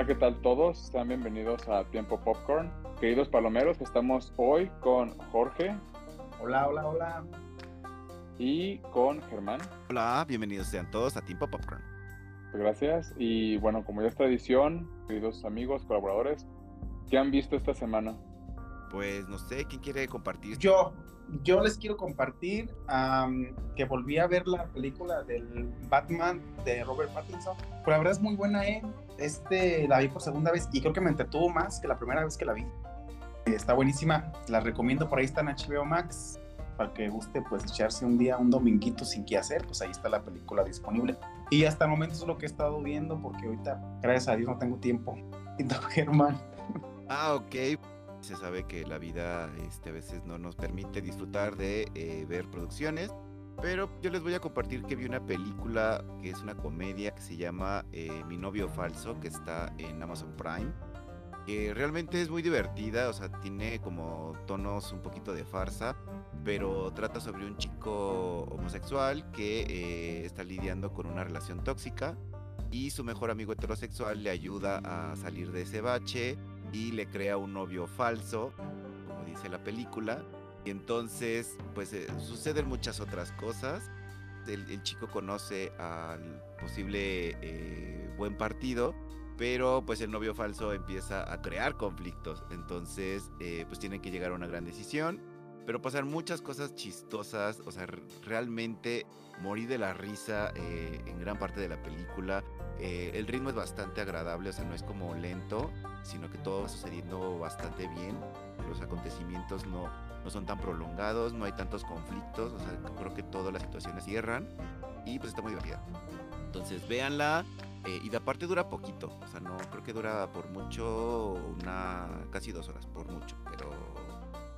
Hola, ¿qué tal todos? Sean bienvenidos a Tiempo Popcorn. Queridos palomeros, estamos hoy con Jorge. Hola, hola, hola. Y con Germán. Hola, bienvenidos sean todos a Tiempo Popcorn. Gracias. Y bueno, como ya es tradición, queridos amigos, colaboradores, ¿qué han visto esta semana? Pues no sé, ¿quién quiere compartir? Yo, yo les quiero compartir que volví a ver la película del Batman de Robert Pattinson. Pues la verdad es muy buena, ¿eh? Este la vi por segunda vez y creo que me entretuvo más que la primera vez que la vi. Está buenísima, la recomiendo, por ahí está en HBO Max. Para que guste, pues echarse un día, un dominguito sin qué hacer, pues ahí está la película disponible. Y hasta el momento es lo que he estado viendo, porque ahorita, gracias a Dios, no tengo tiempo. Germán. Ah, ok se sabe que la vida este, a veces no nos permite disfrutar de eh, ver producciones. Pero yo les voy a compartir que vi una película que es una comedia que se llama eh, Mi novio falso, que está en Amazon Prime. Que realmente es muy divertida, o sea, tiene como tonos un poquito de farsa, pero trata sobre un chico homosexual que eh, está lidiando con una relación tóxica y su mejor amigo heterosexual le ayuda a salir de ese bache y le crea un novio falso, como dice la película. Y entonces, pues eh, suceden muchas otras cosas. El, chico conoce al posible eh, buen partido, pero pues el novio falso empieza a crear conflictos. Entonces, eh, pues tienen que llegar a una gran decisión. Pero pasan muchas cosas chistosas, o sea, realmente morí de la risa en gran parte de la película. El ritmo es bastante agradable, o sea, no es como lento, sino que todo va sucediendo bastante bien. Los acontecimientos no, no son tan prolongados, no hay tantos conflictos, o sea, creo que todas las situaciones cierran y pues está muy divertida. Entonces véanla eh, y de aparte dura poquito, o sea, no creo que dura por mucho, una casi dos horas, por mucho, pero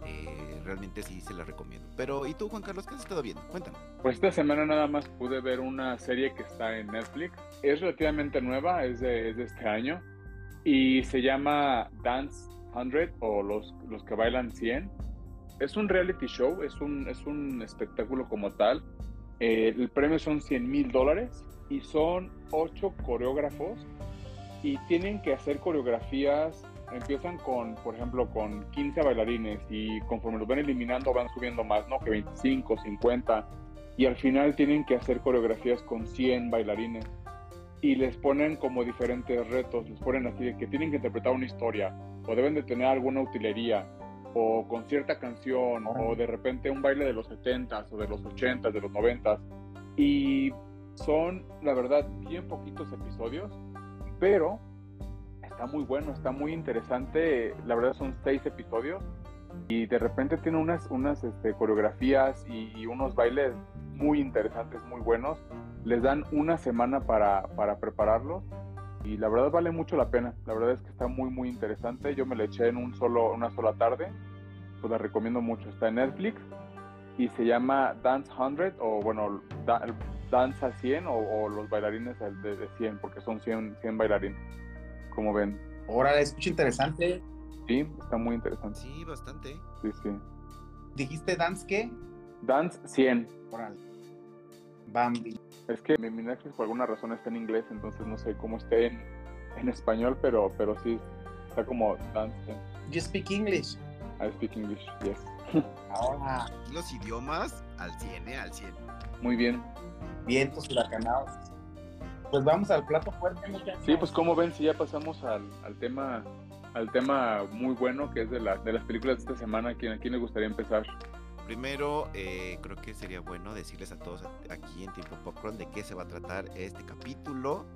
eh, realmente sí se la recomiendo. Pero, ¿y tú, Juan Carlos, qué has estado viendo? Cuéntame. Pues esta semana nada más pude ver una serie que está en Netflix. Es relativamente nueva, es de, es de este año y se llama Dance 100 o los, los que bailan 100. Es un reality show, es un, es un espectáculo como tal. Eh, el premio son 100 mil dólares y son ocho coreógrafos y tienen que hacer coreografías. Empiezan con, por ejemplo, con 15 bailarines y conforme los van eliminando van subiendo más, ¿no? Que 25, 50 y al final tienen que hacer coreografías con 100 bailarines. Y les ponen como diferentes retos, les ponen así de que tienen que interpretar una historia o deben de tener alguna utilería o con cierta canción o de repente un baile de los 70s o de los 80s, de los 90s y son la verdad bien poquitos episodios, pero está muy bueno, está muy interesante, la verdad son seis episodios y de repente tiene unas, unas este, coreografías y unos bailes muy interesantes, muy buenos les dan una semana para, para prepararlo y la verdad vale mucho la pena. La verdad es que está muy muy interesante. Yo me la eché en un solo, una sola tarde. Pues la recomiendo mucho. Está en Netflix y se llama Dance 100 o bueno, Danza 100 o, los bailarines de, de, 100 porque son 100, 100 bailarines. Como ven. Ahora escucha interesante. Sí, está muy interesante. Sí, bastante. Sí, sí. ¿Dijiste Dance qué? Dance 100. Bambi. Es que mi, Netflix por alguna razón está en inglés, entonces no sé cómo esté en, en español, pero, pero sí, está como dance. You speak English. I speak English, yes. Ahora. Los idiomas al 100, ¿eh? Al 100. Muy bien. Vientos huracanados. Pues vamos al plato fuerte, muchachos. Sí, pues como ven, si ya pasamos al, al tema al tema muy bueno que es de, la, de las películas de esta semana, ¿a quién, a quién le gustaría empezar? Primero, eh, creo que sería bueno decirles a todos aquí en Tiempo Popcorn de qué se va a tratar este capítulo.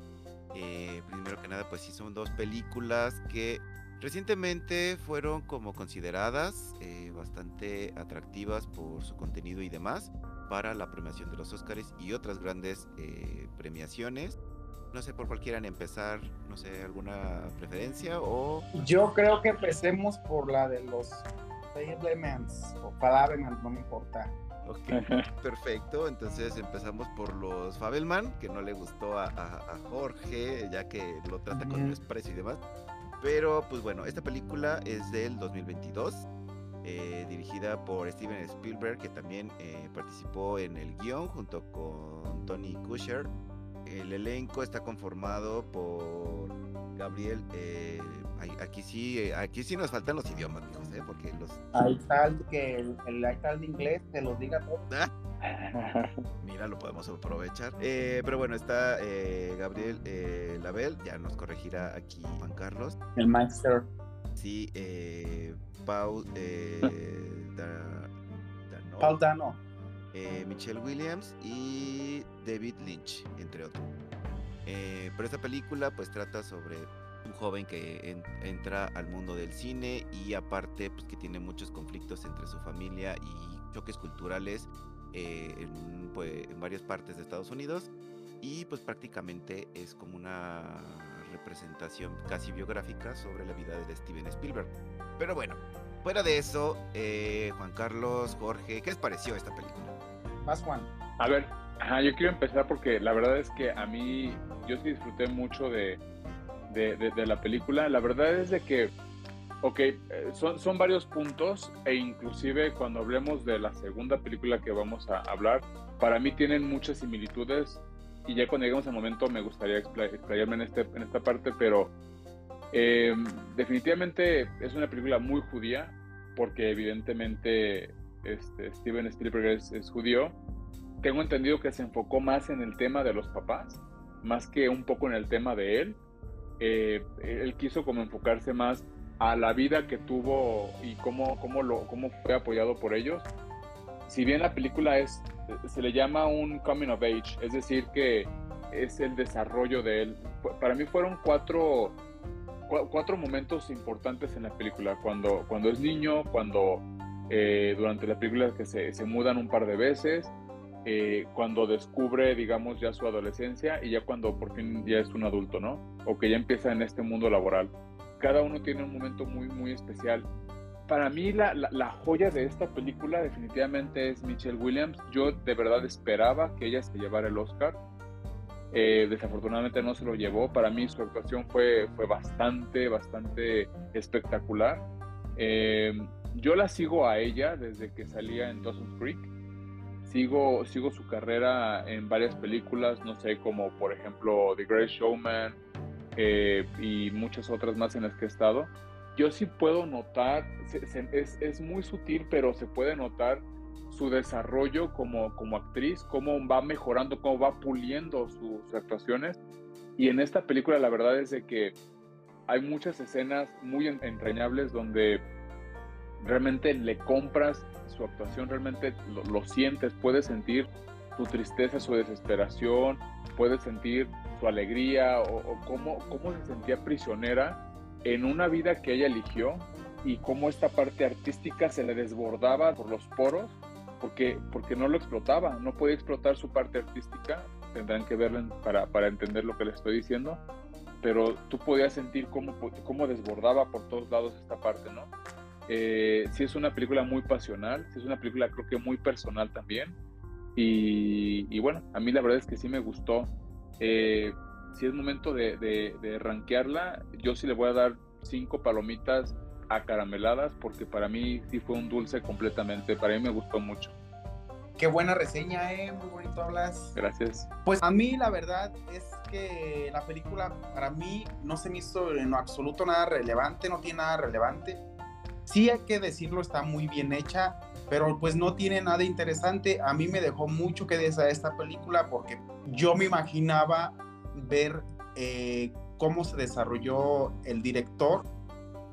Eh, primero que nada, pues sí son dos películas que recientemente fueron como consideradas eh, bastante atractivas por su contenido y demás para la premiación de los Oscars y otras grandes premiaciones. No sé por cuál quieran empezar, no sé, alguna preferencia o... Yo creo que empecemos por la de los Elements o Fabelman, no me importa. Ok, perfecto. Entonces empezamos por los Fabelman, que no le gustó a, Jorge, ya que lo trata con desprecio y demás. Pero, pues bueno, esta película es del 2022, eh, dirigida por Steven Spielberg, que también eh, participó en el guion junto con Tony Kusher. el elenco está conformado por Gabriel. Eh, aquí sí, eh, aquí sí nos faltan los idiomas, ¿eh? porque los. Hay tal que el, el tal de inglés te los diga todo. Ah. Mira, lo podemos aprovechar. Eh, pero bueno, está Gabriel Label, ya nos corregirá aquí Juan Carlos. El Sí, Paul, Dano, Paul Dano. Michelle Williams y David Lynch, entre otros. pero esta película pues trata sobre un joven que entra al mundo del cine y aparte pues que tiene muchos conflictos entre su familia y choques culturales eh, en, pues, en varias partes de Estados Unidos y pues prácticamente es como una representación casi biográfica sobre la vida de Steven Spielberg. Pero bueno, fuera de eso, eh, Juan Carlos, Jorge, ¿qué les pareció esta película? Más Juan. A ver, yo quiero empezar porque la verdad es que a mí yo sí disfruté mucho de, de, la película. La verdad es de que, ok, eh, son, son varios puntos e inclusive cuando hablemos de la segunda película que vamos a hablar, para mí tienen muchas similitudes y ya cuando lleguemos al momento me gustaría explayarme en, este, en esta parte, pero em, definitivamente es una película muy judía porque evidentemente este, Steven Spielberg es, judío. Tengo entendido que se enfocó más en el tema de los papás, más que un poco en el tema de él eh, él quiso como enfocarse más a la vida que tuvo y cómo, cómo, lo, cómo fue apoyado por ellos. Si bien la película es, se le llama un coming of age, es decir, que es el desarrollo de él. Para mí fueron cuatro, cuatro momentos importantes en la película. Cuando, cuando es niño, cuando eh, durante la película que se, se mudan un par de veces, eh, cuando descubre, digamos, ya su adolescencia y ya cuando por fin ya es un adulto, ¿no? O que ya empieza en este mundo laboral. Cada uno tiene un momento muy, muy especial. Para mí la, la, joya de esta película definitivamente es Michelle Williams. Yo de verdad esperaba que ella se llevara el Oscar. Eh, desafortunadamente no se lo llevó. Para mí su actuación fue, fue bastante, bastante espectacular. Eh, yo la sigo a ella desde que salía en Dawson's Creek sigo, sigo su carrera en varias películas, no sé, como por ejemplo The Great Showman eh, y muchas otras más en las que he estado. Yo sí puedo notar, es, es, muy sutil, pero se puede notar su desarrollo como, como actriz, cómo va mejorando, cómo va puliendo sus actuaciones. Y en esta película la verdad es de que hay muchas escenas muy entrañables donde realmente le compras su actuación, realmente lo, sientes, puedes sentir su tristeza, su desesperación, puedes sentir su alegría o, cómo, cómo se sentía prisionera en una vida que ella eligió y cómo esta parte artística se le desbordaba por los poros porque, porque no lo explotaba, no podía explotar su parte artística, tendrán que verlo para, para entender lo que les estoy diciendo, pero tú podías sentir cómo, cómo desbordaba por todos lados esta parte, ¿no? Eh, sí es una película muy pasional, sí es una película creo que muy personal también. Y, bueno, a mí la verdad es que sí me gustó. Eh, si es momento de, de, rankearla, yo sí le voy a dar cinco palomitas acarameladas porque para mí sí fue un dulce completamente, para mí me gustó mucho. Qué buena reseña, eh, muy bonito hablas. Gracias. Pues a mí la verdad es que la película para mí no se me hizo en lo absoluto nada relevante, no tiene nada relevante sí hay que decirlo, está muy bien hecha, pero pues no tiene nada interesante. A mí me dejó mucho que desear esta película porque yo me imaginaba ver eh, cómo se desarrolló el director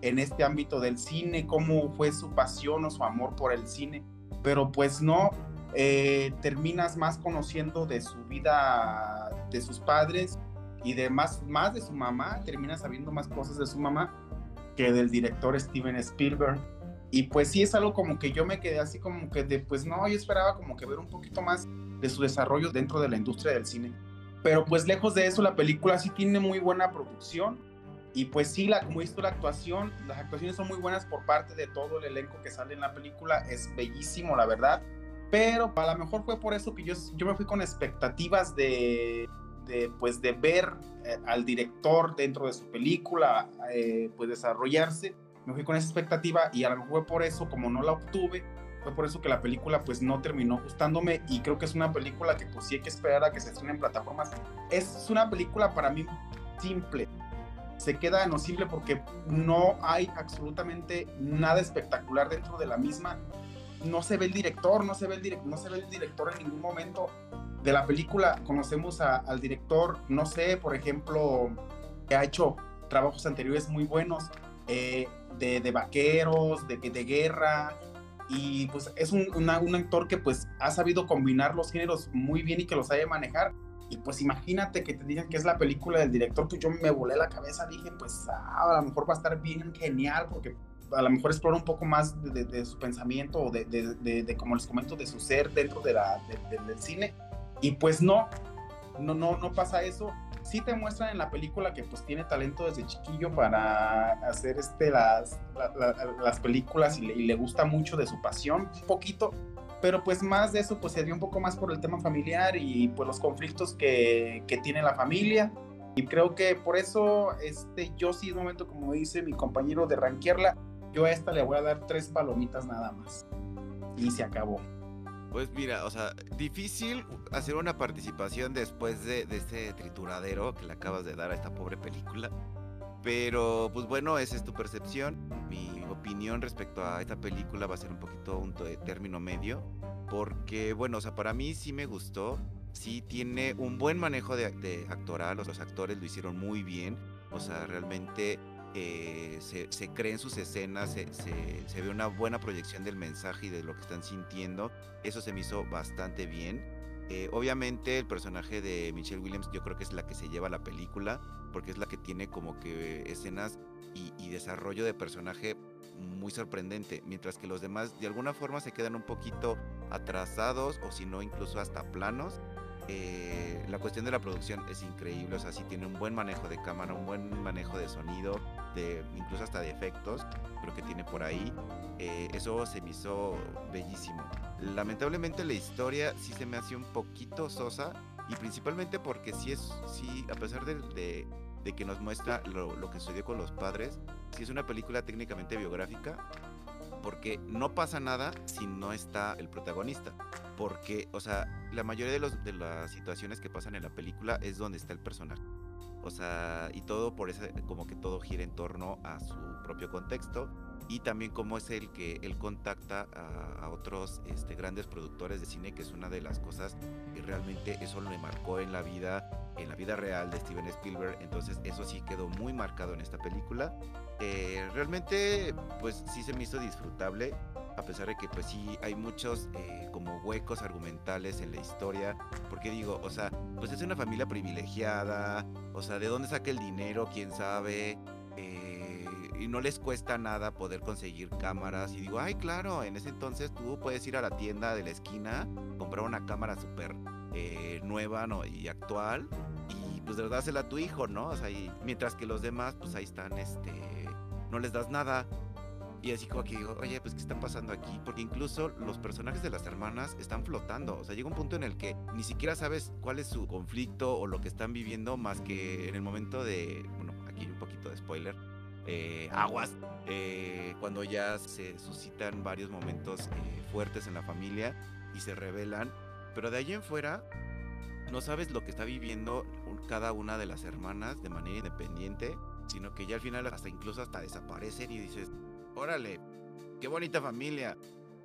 en este ámbito del cine, cómo fue su pasión o su amor por el cine, pero pues no, eh, terminas más conociendo de su vida, de sus padres y de más, más de su mamá, terminas sabiendo más cosas de su mamá que del director Steven Spielberg. Y pues sí es algo como que yo me quedé así como que de, pues no, yo esperaba como que ver un poquito más de su desarrollo dentro de la industria del cine. Pero pues lejos de eso, la película sí tiene muy buena producción. Y pues sí, la, como visto la actuación, las actuaciones son muy buenas por parte de todo el elenco que sale en la película. Es bellísimo, la verdad. Pero a lo mejor fue por eso que yo, yo me fui con expectativas de, de, pues, de ver eh, al director dentro de su película eh, pues desarrollarse. Me fui con esa expectativa y a lo mejor por eso, como no la obtuve, Fue por eso que la película pues no terminó gustándome y creo que es una película que pues sí hay que esperar a que se estrene en plataformas. Es una película para mí simple. Se queda en lo simple porque no hay absolutamente nada espectacular dentro de la misma. No se ve el director, no se ve el, direct, no se ve el director en ningún momento de la película. Conocemos a, al director, no sé, por ejemplo, que ha hecho trabajos anteriores muy buenos, eh, de, de, vaqueros, de, de guerra, y pues es un, una, un, actor que pues ha sabido combinar los géneros muy bien y que los sabe manejar. Y pues imagínate que te digan que es la película del director, pues yo me volé la cabeza, dije pues ah, a lo mejor va a estar bien genial porque a lo mejor explora un poco más de, de su pensamiento o de, de, como les comento, de su ser dentro de la, del cine. Y pues no, no, no, no pasa eso sí te muestran en la película que pues tiene talento desde chiquillo para hacer este, las, las películas y le, gusta mucho de su pasión, un poquito, pero pues más de eso pues se dio un poco más por el tema familiar y pues los conflictos que, que tiene la familia. Y creo que por eso este, yo sí, de momento, como dice mi compañero de ranquearla, yo a esta le voy a dar tres palomitas nada más. Y se acabó. Pues mira, o sea, difícil hacer una participación después de, este trituradero que le acabas de dar a esta pobre película. Pero, pues bueno, esa es tu percepción. Mi opinión respecto a esta película va a ser un poquito un término medio. Porque, bueno, o sea, para mí sí me gustó. Sí tiene un buen manejo de, de actoral. Los actores lo hicieron muy bien. O sea, realmente eh, se, se creen sus escenas, se, se, se, ve una buena proyección del mensaje y de lo que están sintiendo. Eso se me hizo bastante bien. Eh, obviamente el personaje de Michelle Williams yo creo que es la que se lleva la película, porque es la que tiene como que escenas y, y desarrollo de personaje muy sorprendente, mientras que los demás de alguna forma se quedan un poquito atrasados o si no incluso hasta planos. Eh, la cuestión de la producción es increíble, o sea, sí tiene un buen manejo de cámara, un buen manejo de sonido, de, incluso hasta de efectos, creo que tiene por ahí. Eh, eso se me hizo bellísimo. Lamentablemente la historia sí se me hace un poquito sosa y principalmente porque sí es, sí, a pesar de, de, de que nos muestra lo, lo que sucedió con los padres, sí es una película técnicamente biográfica, porque no pasa nada si no está el protagonista porque, o sea, la mayoría de, los, de las situaciones que pasan en la película es donde está el personaje. O sea, y todo por eso, como que todo gira en torno a su propio contexto y también cómo es el que él contacta a, a, otros este, grandes productores de cine, que es una de las cosas que realmente eso le marcó en la vida, en la vida real de Steven Spielberg. Entonces eso sí quedó muy marcado en esta película. Eh, realmente, pues sí se me hizo disfrutable a pesar de que pues sí hay muchos eh, como huecos argumentales en la historia, porque digo, o sea, pues es una familia privilegiada, o sea, ¿de dónde saca el dinero? ¿Quién sabe? Eh, y no les cuesta nada poder conseguir cámaras y digo, ay, claro, en ese entonces tú puedes ir a la tienda de la esquina, comprar una cámara súper eh, nueva ¿no? y actual y pues dársela a tu hijo, ¿no? O sea, y, mientras que los demás pues ahí están, este, no les das nada y así como que digo, oye, pues ¿qué está pasando aquí? Porque incluso los personajes de las hermanas están flotando. O sea, llega un punto en el que ni siquiera sabes cuál es su conflicto o lo que están viviendo, más que en el momento de, bueno, aquí un poquito de spoiler, eh, aguas, eh, cuando ya se suscitan varios momentos eh, fuertes en la familia y se revelan. Pero de ahí en fuera, no sabes lo que está viviendo cada una de las hermanas de manera independiente, sino que ya al final hasta incluso hasta desaparecen y dices, órale, qué bonita familia.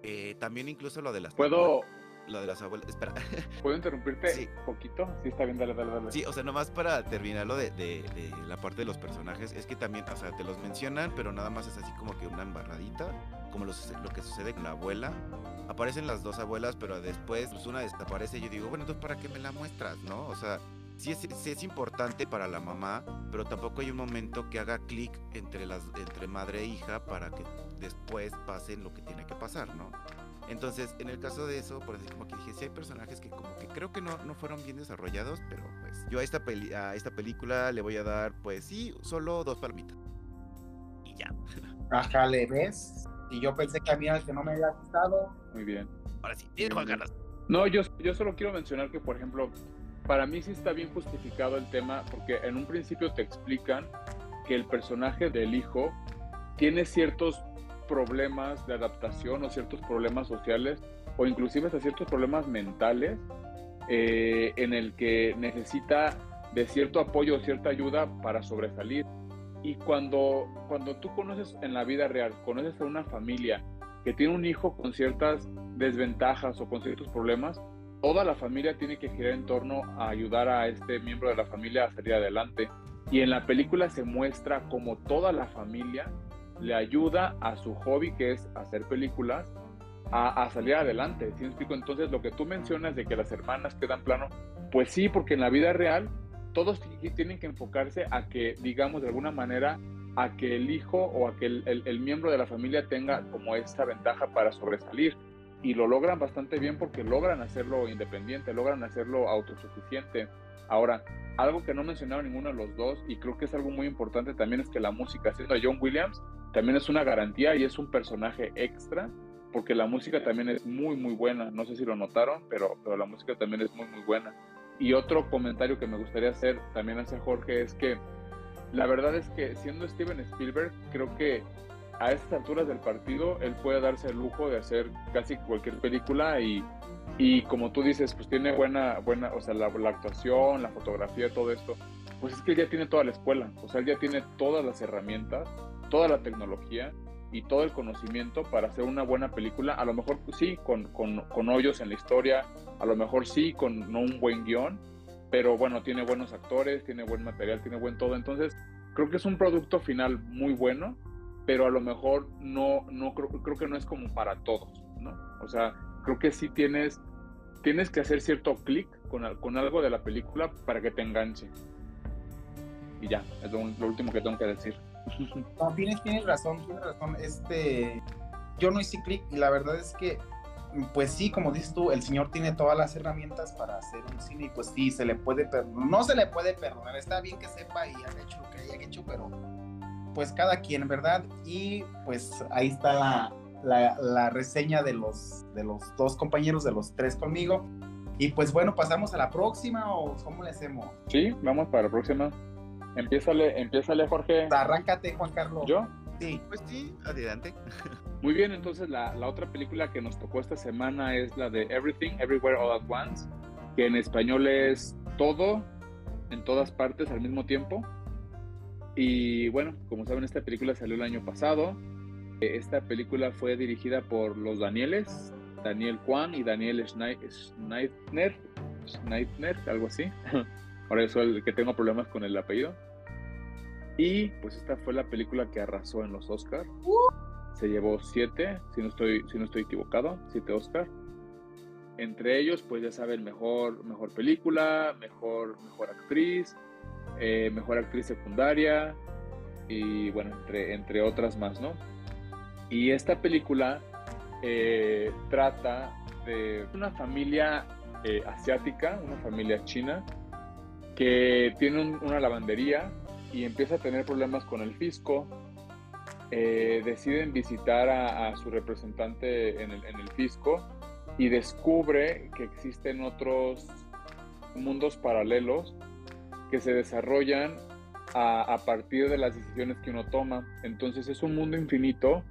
Eh, también incluso lo de las... ¿Puedo...? Lo de las abuelas, espera. ¿Puedo interrumpirte sí. un poquito? Sí, está bien, dale, dale, dale. Sí, o sea, nomás para terminar lo de, de, de, la parte de los personajes, es que también, o sea, te los mencionan, pero nada más es así como que una embarradita, como lo, lo que sucede con la abuela. Aparecen las dos abuelas, pero después pues una desaparece y yo digo, bueno, entonces ¿para qué me la muestras, no? O sea, sí es, sí es, importante para la mamá, pero tampoco hay un momento que haga clic entre, las, entre madre e hija para que después pasen lo que tiene que pasar, ¿no? Entonces, en el caso de eso, por decir como que dije, sí hay personajes que como que creo que no, no fueron bien desarrollados, pero pues yo a esta, peli a esta película le voy a dar, pues sí, solo dos palmitas. Y ya. Ajá, ¿le ves? Y yo pensé que a mí al que no me había gustado. Muy bien. Ahora sí, tiene Juan Carlos. No, yo, yo solo quiero mencionar que, por ejemplo, para mí sí está bien justificado el tema porque en un principio te explican que el personaje del hijo tiene ciertos problemas de adaptación o ciertos problemas sociales o inclusive hasta ciertos problemas mentales eh, en el que necesita de cierto apoyo o cierta ayuda para sobresalir. Y cuando, cuando tú conoces en la vida real, conoces a una familia que tiene un hijo con ciertas desventajas o con ciertos problemas, toda la familia tiene que girar en torno a ayudar a este miembro de la familia a salir adelante. Y en la película se muestra como toda la familia le ayuda a su hobby, que es hacer películas, a, salir adelante. ¿Sí explico? Entonces, lo que tú mencionas de que las hermanas quedan plano, pues sí, porque en la vida real todos tienen que enfocarse a que, digamos, de alguna manera, a que el hijo o a que el miembro de la familia tenga como esta ventaja para sobresalir. Y lo logran bastante bien porque logran hacerlo independiente, logran hacerlo autosuficiente. Ahora, algo que no mencionaron ninguno de los dos, y creo que es algo muy importante también, es que la música, siendo John Williams, también es una garantía y es un personaje extra, porque la música también es muy, muy buena. No sé si lo notaron, pero, pero la música también es muy, muy buena. Y otro comentario que me gustaría hacer también hacia Jorge es que la verdad es que siendo Steven Spielberg, creo que a estas alturas del partido él puede darse el lujo de hacer casi cualquier película y, y como tú dices, pues tiene buena, buena, o sea, la, la, actuación, la fotografía, todo esto, pues es que él ya tiene toda la escuela, o sea, él ya tiene todas las herramientas, toda la tecnología y todo el conocimiento para hacer una buena película, a lo mejor pues, sí, con, con, con hoyos en la historia, a lo mejor sí, con no un buen guion, pero bueno, tiene buenos actores, tiene buen material, tiene buen todo, entonces creo que es un producto final muy bueno, pero a lo mejor no, no creo, creo que no es como para todos, ¿no? O sea, creo que sí tienes, tienes que hacer cierto clic con, con algo de la película para que te enganche. Y ya, es lo, lo último que tengo que decir. No, tienes, tienes razón, tienes razón. Este, yo no hice clic y la verdad es que, pues sí, como dices tú, el señor tiene todas las herramientas para hacer un cine y pues sí, se le puede perdonar. No se le puede perdonar, está bien que sepa y haya hecho lo que haya hecho, pero pues cada quien, ¿verdad? Y pues ahí está la, la, la reseña de los, de los dos compañeros, de los tres conmigo. Y pues bueno, pasamos a la próxima o cómo le hacemos. Sí, vamos para la próxima. Empiézale, empiézale, Jorge. Arráncate, Juan Carlos. ¿Yo? Sí. Pues sí, adelante. Muy bien, entonces la, la, otra película que nos tocó esta semana es la de Everything, Everywhere, All at Once, que en español es todo, en todas partes al mismo tiempo. Y bueno, como saben, esta película salió el año pasado. Esta película fue dirigida por los Danieles, Daniel Kwan y Daniel Schneidner, Schneidner, algo así. Ahora yo soy el que tengo problemas con el apellido. Y pues esta fue la película que arrasó en los Oscars. Se llevó siete, si no estoy, si no estoy equivocado, siete Oscars. Entre ellos, pues ya saben, mejor, mejor película, mejor, mejor actriz, eh, mejor actriz secundaria y bueno, entre, entre otras más, ¿no? Y esta película eh, trata de una familia eh, asiática, una familia china, que tiene un, una lavandería y empieza a tener problemas con el fisco. Deciden visitar a, a su representante en el, en el, fisco y descubre que existen otros mundos paralelos que se desarrollan a, partir de las decisiones que uno toma. Entonces es un mundo infinito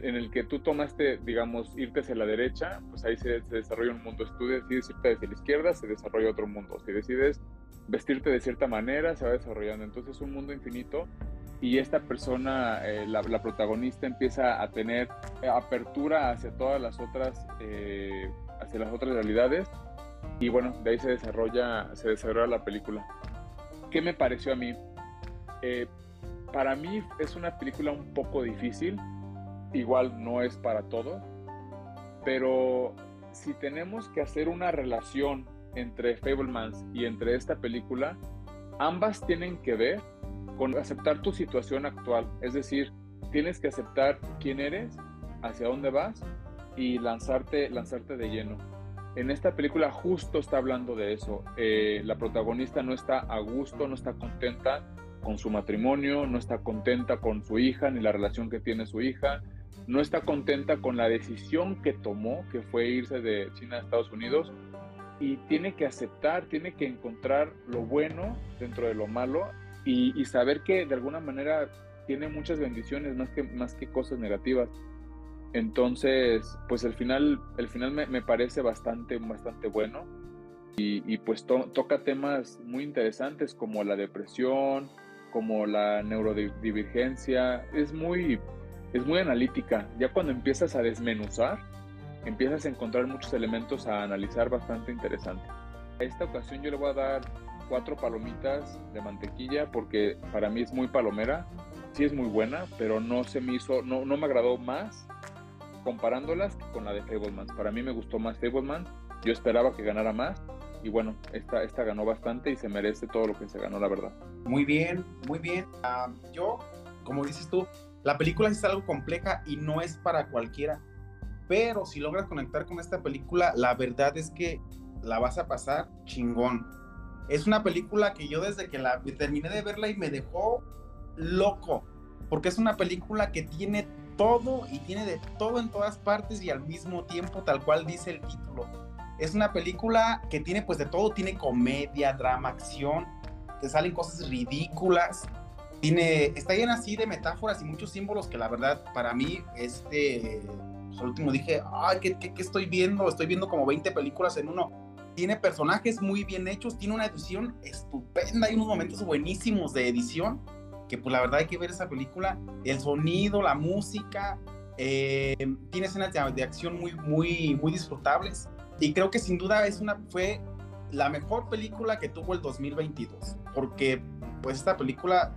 en el que tú tomaste, digamos, irte hacia la derecha, pues ahí se, desarrolla un mundo. Si tú decides irte hacia la izquierda, se desarrolla otro mundo. Si decides vestirte de cierta manera, se va desarrollando. Entonces es un mundo infinito y esta persona, eh, la, protagonista, empieza a tener apertura hacia todas las otras, eh, hacia las otras realidades y bueno, de ahí se desarrolla, se desarrolla la película. ¿Qué me pareció a mí? Eh, para mí es una película un poco difícil, igual no es para todo, pero si tenemos que hacer una relación entre Fablemans y entre esta película, ambas tienen que ver con aceptar tu situación actual. Es decir, tienes que aceptar quién eres, hacia dónde vas y lanzarte, lanzarte de lleno. En esta película justo está hablando de eso. Eh, la protagonista no está a gusto, no está contenta con su matrimonio, no está contenta con su hija ni la relación que tiene su hija, no está contenta con la decisión que tomó, que fue irse de China a Estados Unidos, y tiene que aceptar, tiene que encontrar lo bueno dentro de lo malo y, y, saber que de alguna manera tiene muchas bendiciones más que, más que cosas negativas. Entonces, pues el final, el final me, parece bastante, bastante bueno y, pues toca temas muy interesantes como la depresión, como la neurodivergencia. Es muy, es muy analítica. Ya cuando empiezas a desmenuzar, empiezas a encontrar muchos elementos a analizar bastante interesante. A esta ocasión yo le voy a dar cuatro palomitas de mantequilla porque para mí es muy palomera. Sí es muy buena, pero no se me hizo, no, no me agradó más comparándolas con la de Fableman. Para mí me gustó más Fableman. Yo esperaba que ganara más. Y bueno, esta, esta ganó bastante y se merece todo lo que se ganó, la verdad. Muy bien, muy bien. Ah, yo, como dices tú, la película es algo compleja y no es para cualquiera. Pero si logras conectar con esta película, la verdad es que la vas a pasar chingón. Es una película que yo desde que la terminé de verla y me dejó loco, porque es una película que tiene todo y tiene de todo en todas partes y al mismo tiempo tal cual dice el título. Es una película que tiene pues de todo, tiene comedia, drama, acción, te salen cosas ridículas, tiene, está llena así de metáforas y muchos símbolos que la verdad para mí, este, pues, último dije, ay, ¿qué, ¿qué, qué, estoy viendo? Estoy viendo como 20 películas en uno. Tiene personajes muy bien hechos, tiene una edición estupenda, hay unos momentos buenísimos de edición que pues la verdad hay que ver esa película, el sonido, la música, eh, tiene escenas de, acción muy, muy, muy disfrutables y creo que sin duda es una, fue la mejor película que tuvo el 2022, porque pues esta película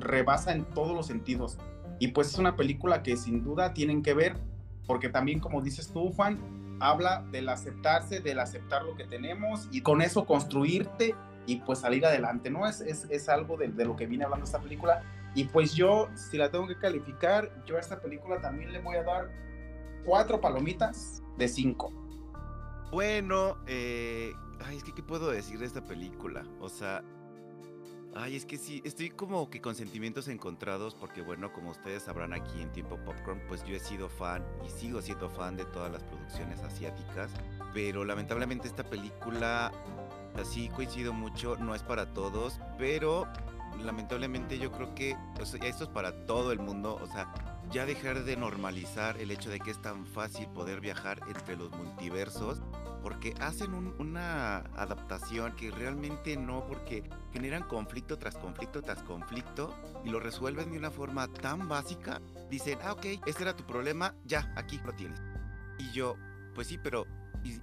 rebasa en todos los sentidos y pues es una película que sin duda tienen que ver, porque también como dices tú Juan, habla del aceptarse, del aceptar lo que tenemos y con eso construirte y pues salir adelante, ¿no? Es, es, es algo de, de, lo que viene hablando esta película. Y pues yo, si la tengo que calificar, yo a esta película también le voy a dar cuatro palomitas de cinco. Bueno, eh, ay, es que ¿qué puedo decir de esta película? O sea, ay, es que sí, estoy como que con sentimientos encontrados porque bueno, como ustedes sabrán aquí en Tiempo Popcorn, pues yo he sido fan y sigo siendo fan de todas las producciones asiáticas, pero lamentablemente esta película así coincido mucho, no es para todos, pero lamentablemente yo creo que esto es para todo el mundo, o sea, ya dejar de normalizar el hecho de que es tan fácil poder viajar entre los multiversos, porque hacen una adaptación que realmente no, porque generan conflicto tras conflicto tras conflicto y lo resuelven de una forma tan básica, dicen, ah, ok, este era tu problema, ya, aquí lo tienes. Y yo, pues sí, pero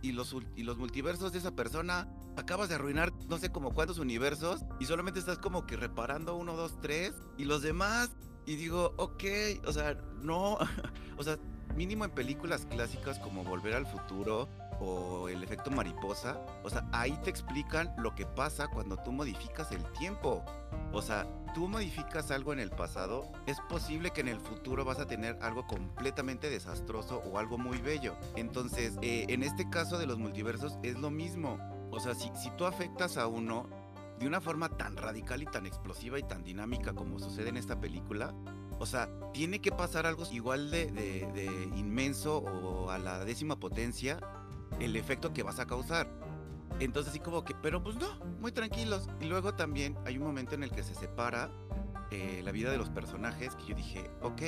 y, los, y los multiversos de esa persona, acabas de arruinar no sé como cuántos universos y solamente estás como que reparando uno, dos, tres y los demás. Y digo, ok, o sea, no, o sea, mínimo en películas clásicas como Volver al Futuro o El efecto mariposa, o sea, ahí te explican lo que pasa cuando tú modificas el tiempo. O sea, tú modificas algo en el pasado, es posible que en el futuro vas a tener algo completamente desastroso o algo muy bello. Entonces, eh, en este caso de los multiversos es lo mismo. O sea, si, si tú afectas a uno de una forma tan radical y tan explosiva y tan dinámica como sucede en esta película, o sea, tiene que pasar algo igual de, de inmenso o a la décima potencia el efecto que vas a causar. Entonces así como que, pero pues no, muy tranquilos. Y luego también hay un momento en el que se separa eh, la vida de los personajes que yo dije, ok,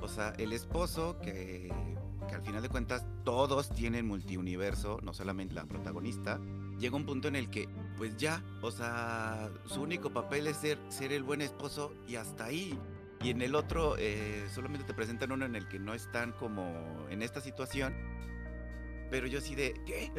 o sea, el esposo que, que al final de cuentas todos tienen multiuniverso, no solamente la protagonista, llega un punto en el que pues ya, o sea, su único papel es ser, ser el buen esposo y hasta ahí. Y en el otro eh, solamente te presentan uno en el que no están como en esta situación pero yo así de, ¿qué?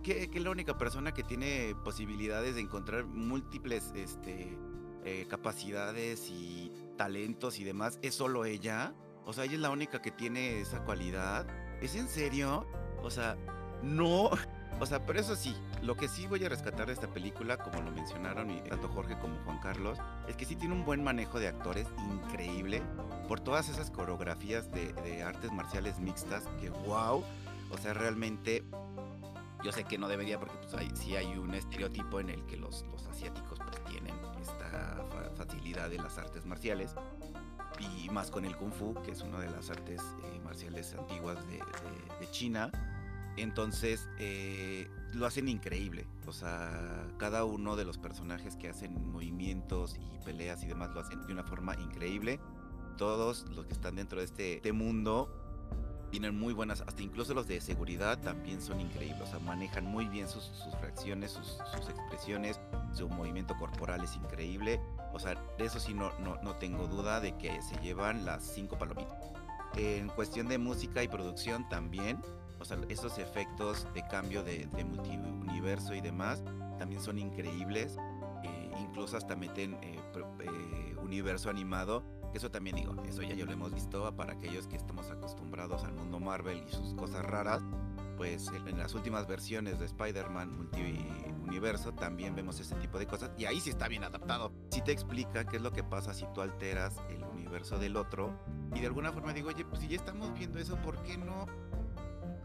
¿Qué, es la única persona que tiene posibilidades de encontrar múltiples este, eh, capacidades y talentos y demás? ¿Es solo ella? O sea, ella es la única que tiene esa cualidad. ¿Es en serio? O sea, no. O sea, pero eso sí, lo que sí voy a rescatar de esta película, como lo mencionaron y tanto Jorge como Juan Carlos, es que sí tiene un buen manejo de actores increíble por todas esas coreografías de, de artes marciales mixtas que wow o sea, realmente yo sé que no debería porque pues hay, sí hay un estereotipo en el que los, los asiáticos pues tienen esta facilidad de las artes marciales y más con el kung fu, que es una de las artes eh, marciales antiguas de, China. Entonces eh, lo hacen increíble. O sea, cada uno de los personajes que hacen movimientos y peleas y demás lo hacen de una forma increíble. Todos los que están dentro de este, este mundo tienen muy buenas, hasta incluso los de seguridad también son increíbles, o sea, manejan muy bien sus, reacciones, sus, expresiones, su movimiento corporal es increíble, o sea, de eso sí no, no, no tengo duda de que se llevan las cinco palomitas. En cuestión de música y producción también, o sea, esos efectos de cambio de, de multiuniverso y demás también son increíbles, eh, incluso hasta meten eh, eh, universo animado eso también digo, eso ya, ya lo hemos visto para aquellos que estamos acostumbrados al mundo Marvel y sus cosas raras. Pues en las últimas versiones de Spider-Man Multiuniverso también vemos ese tipo de cosas y ahí sí está bien adaptado. Sí te explica qué es lo que pasa si tú alteras el universo del otro y de alguna forma digo, oye, pues si ya estamos viendo eso, ¿por qué no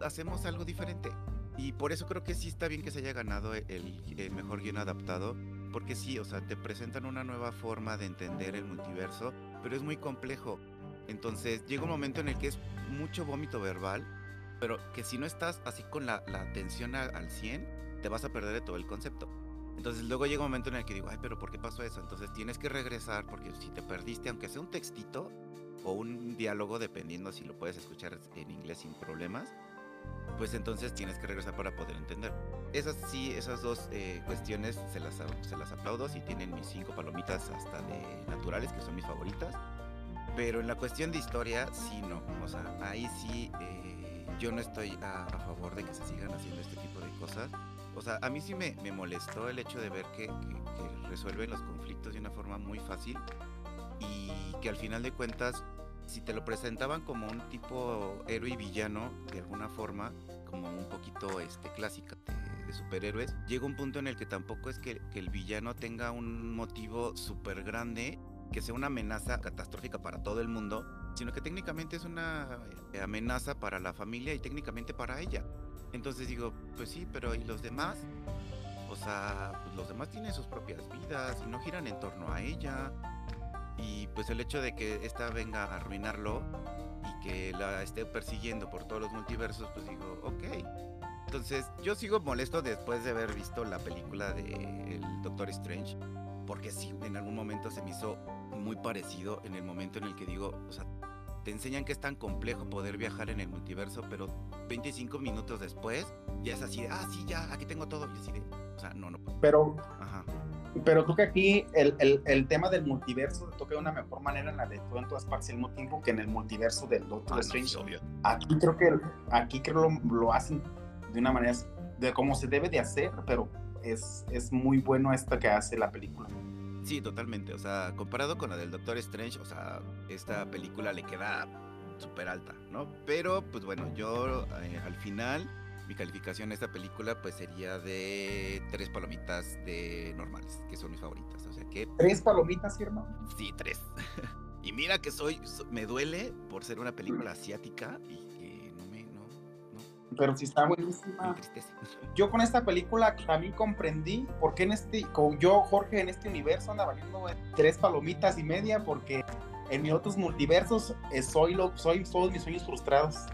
hacemos algo diferente? Y por eso creo que sí está bien que se haya ganado el, el mejor guion adaptado, porque sí, o sea, te presentan una nueva forma de entender el multiverso pero es muy complejo. Entonces llega un momento en el que es mucho vómito verbal, pero que si no estás así con la, atención al, 100, te vas a perder de todo el concepto. Entonces luego llega un momento en el que digo, ay, pero ¿por qué pasó eso? Entonces tienes que regresar porque si te perdiste, aunque sea un textito o un diálogo, dependiendo si lo puedes escuchar en inglés sin problemas, pues entonces tienes que regresar para poder entender. Esas sí, esas dos eh, cuestiones se las, se las aplaudo. Si tienen mis cinco palomitas hasta de naturales, que son mis favoritas. Pero en la cuestión de historia, sí, no. O sea, ahí sí, eh, yo no estoy a, favor de que se sigan haciendo este tipo de cosas. O sea, a mí sí me, me molestó el hecho de ver que, que resuelven los conflictos de una forma muy fácil y que al final de cuentas si te lo presentaban como un tipo héroe y villano, de alguna forma, como un poquito este, clásica de, superhéroes, llega un punto en el que tampoco es que, el villano tenga un motivo súper grande, que sea una amenaza catastrófica para todo el mundo, sino que técnicamente es una eh, amenaza para la familia y técnicamente para ella. Entonces digo, pues sí, pero ¿y los demás? O sea, pues los demás tienen sus propias vidas y no giran en torno a ella y pues el hecho de que esta venga a arruinarlo y que la esté persiguiendo por todos los multiversos, pues digo, ok. Entonces yo sigo molesto después de haber visto la película de el Doctor Strange, porque sí, en algún momento se me hizo muy parecido en el momento en el que digo, o sea, te enseñan que es tan complejo poder viajar en el multiverso, pero 25 minutos después ya es así de, ah, sí, ya, aquí tengo todo, y así de, o sea, no, no. Pero, Ajá. Pero creo que aquí el, el, el, tema del multiverso se toca de una mejor manera en la de todo en todas partes al mismo tiempo que en el multiverso del Doctor ah, Strange. aquí creo que aquí creo lo, lo, hacen de una manera de cómo se debe de hacer, pero es, es muy bueno esto que hace la película. Sí, totalmente. O sea, comparado con la del Doctor Strange, o sea, esta película le queda súper alta, ¿no? Pero, pues bueno, yo eh, al final mi calificación a esta película pues sería de tres palomitas de normales, que son mis favoritas. O sea que... ¿Tres palomitas, hermano? Sí, tres. y mira que soy, me duele por ser una película asiática y que no me, no, no. Pero sí está buenísima. Yo con esta película también comprendí por qué en este, con yo, Jorge, en este universo anda valiendo tres palomitas y media porque en mis otros multiversos eh, soy, lo, soy todos mis sueños frustrados.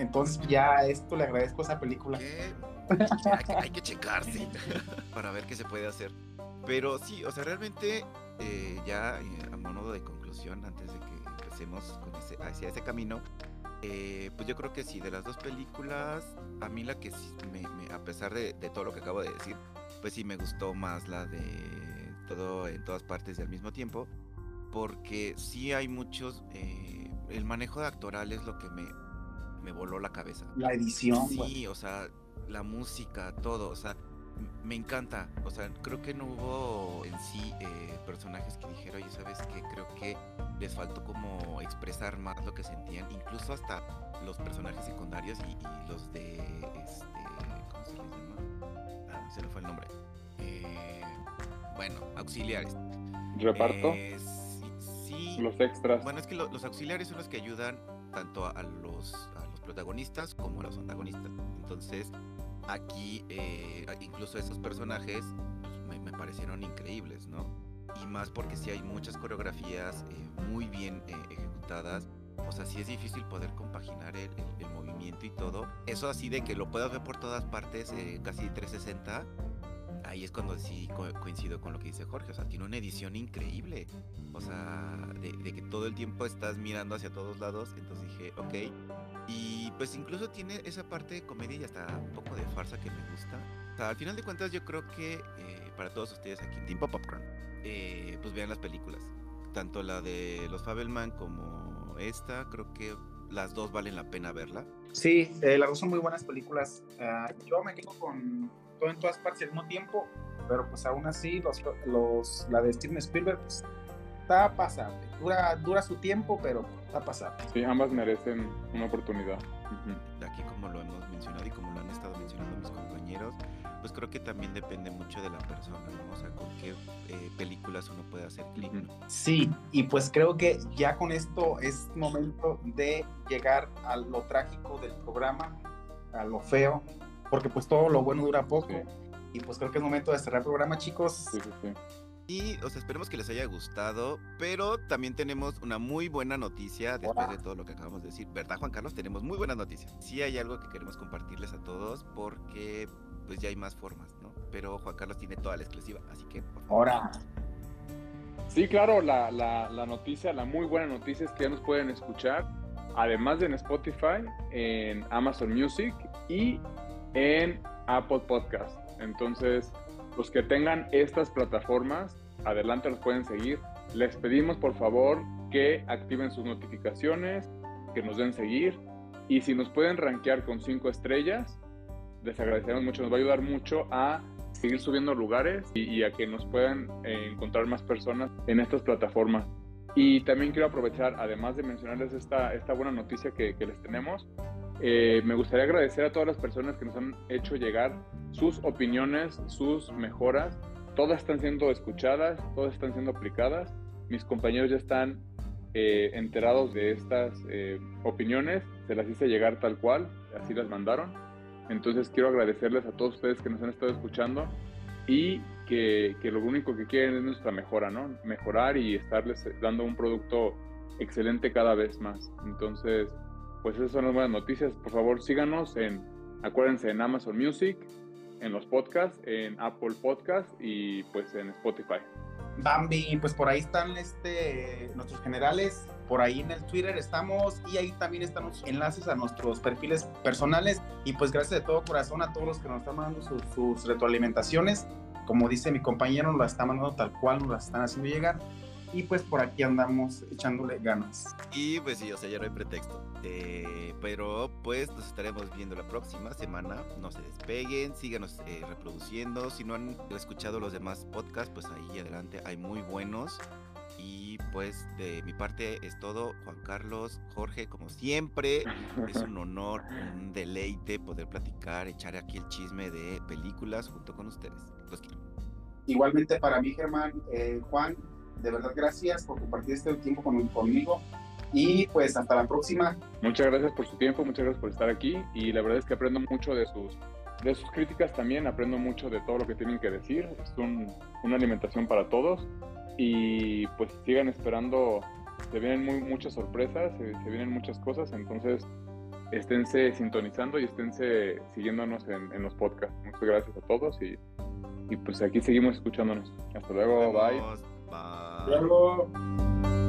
Entonces ya esto le agradezco esa película. Hay, que checarse para ver qué se puede hacer. Pero sí, o sea, realmente eh, ya eh, a modo de conclusión, antes de que empecemos con hacia ese camino, eh, pues yo creo que sí, de las dos películas, a mí la que sí, a pesar de, todo lo que acabo de decir, pues sí me gustó más la de todo en todas partes y al mismo tiempo, porque sí hay muchos, el manejo de actoral es lo que me, me voló la cabeza. La edición. Sí, o sea, la música, todo, o sea, me encanta. O sea, creo que no hubo en sí eh, personajes que dijeron, oye, ¿sabes qué? Creo que les faltó como expresar más lo que sentían, incluso hasta los personajes secundarios y, los de, este, ¿cómo se les llama? Ah, se me fue el nombre. Eh, bueno, auxiliares. ¿Reparto? Eh, sí, Los extras. Bueno, es que los auxiliares son los que ayudan tanto a los, protagonistas como los antagonistas. Entonces, aquí eh, incluso esos personajes pues, me, parecieron increíbles, ¿no? Y más porque sí hay muchas coreografías eh, muy bien eh, ejecutadas. O sea, sí es difícil poder compaginar el, movimiento y todo. Eso así de que lo puedas ver por todas partes, casi 360, ahí es cuando sí coincido con lo que dice Jorge, o sea, tiene una edición increíble, o sea, de, que todo el tiempo estás mirando hacia todos lados, entonces dije, ok, y pues incluso tiene esa parte de comedia y hasta un poco de farsa que me gusta. O sea, al final de cuentas yo creo que eh, para todos ustedes aquí en Timpo Popcorn, eh, pues vean las películas, tanto la de los Fabelman como esta, creo que las dos valen la pena verla. Sí, eh, las dos son muy buenas películas. Ah, yo me quedo con todo en todas partes al mismo tiempo, pero pues aún así los, los, la de Steven Spielberg pues, está pasable. Dura, dura su tiempo, pero está pasable. Sí, ambas merecen una oportunidad. Aquí como lo hemos mencionado y como lo han estado mencionando mis compañeros, pues creo que también depende mucho de la persona, ¿no? O sea, con qué eh, películas uno puede hacer clic. Sí, y pues creo que ya con esto es momento de llegar a lo trágico del programa, a lo feo, porque pues todo lo bueno dura poco. Y pues creo que es momento de cerrar el programa, chicos. Sí, sí, sí. Y, o sea, esperemos que les haya gustado, pero también tenemos una muy buena noticia después de todo lo que acabamos de decir. ¿Verdad, Juan Carlos? Tenemos muy buenas noticias. Sí hay algo que queremos compartirles a todos porque pues ya hay más formas, ¿no? Pero Juan Carlos tiene toda la exclusiva, así que... Ahora. Sí, claro, la, noticia, la muy buena noticia es que ya nos pueden escuchar, además de en Spotify, en Amazon Music y en Apple Podcast. Entonces, los que tengan estas plataformas, adelante los pueden seguir. Les pedimos por favor que activen sus notificaciones, que nos den seguir y si nos pueden rankear con cinco estrellas, les agradecemos mucho, nos va a ayudar mucho a seguir subiendo lugares y, a que nos puedan eh, encontrar más personas en estas plataformas. Y también quiero aprovechar, además de mencionarles esta, esta buena noticia que, les tenemos, eh, me gustaría agradecer a todas las personas que nos han hecho llegar sus opiniones, sus mejoras. Todas están siendo escuchadas, todas están siendo aplicadas. Mis compañeros ya están eh, enterados de estas opiniones, se las hice llegar tal cual, así las mandaron entonces quiero agradecerles a todos ustedes que nos han estado escuchando y que, lo único que quieren es nuestra mejora, ¿no? Mejorar y estarles dando un producto excelente cada vez más. Entonces, pues esas son las buenas noticias. Por favor, síganos en, acuérdense, en Amazon Music, en los podcasts, en Apple Podcasts y pues en Spotify. Bambi, pues por ahí están este, nuestros generales, por ahí en el Twitter estamos y ahí también están los enlaces a nuestros perfiles personales y pues gracias de todo corazón a todos los que nos están mandando sus, retroalimentaciones. Como dice mi compañero, nos las están mandando tal cual nos las están haciendo llegar y pues por aquí andamos echándole ganas. Y pues sí, o sea, ya no hay pretexto. Eh, pero pues nos estaremos viendo la próxima semana. No se despeguen, síganos eh, reproduciendo. Si no han escuchado los demás podcasts, pues ahí adelante hay muy buenos. Y pues de mi parte es todo. Juan Carlos, Jorge, como siempre, es un honor, un deleite poder platicar, echar aquí el chisme de películas junto con ustedes. Los quiero. Igualmente para mí, Germán, eh, Juan, de verdad gracias por compartir este tiempo con, conmigo y pues hasta la próxima. Muchas gracias por su tiempo, muchas gracias por estar aquí y la verdad es que aprendo mucho de sus, de sus críticas también, aprendo mucho de todo lo que tienen que decir, es una alimentación para todos y pues sigan esperando, se vienen muy, muchas sorpresas, se, vienen muchas cosas, entonces esténse sintonizando y esténse siguiéndonos en, los podcasts. Muchas gracias a todos y, y pues aquí seguimos escuchándonos. Hasta luego, bye. Bye.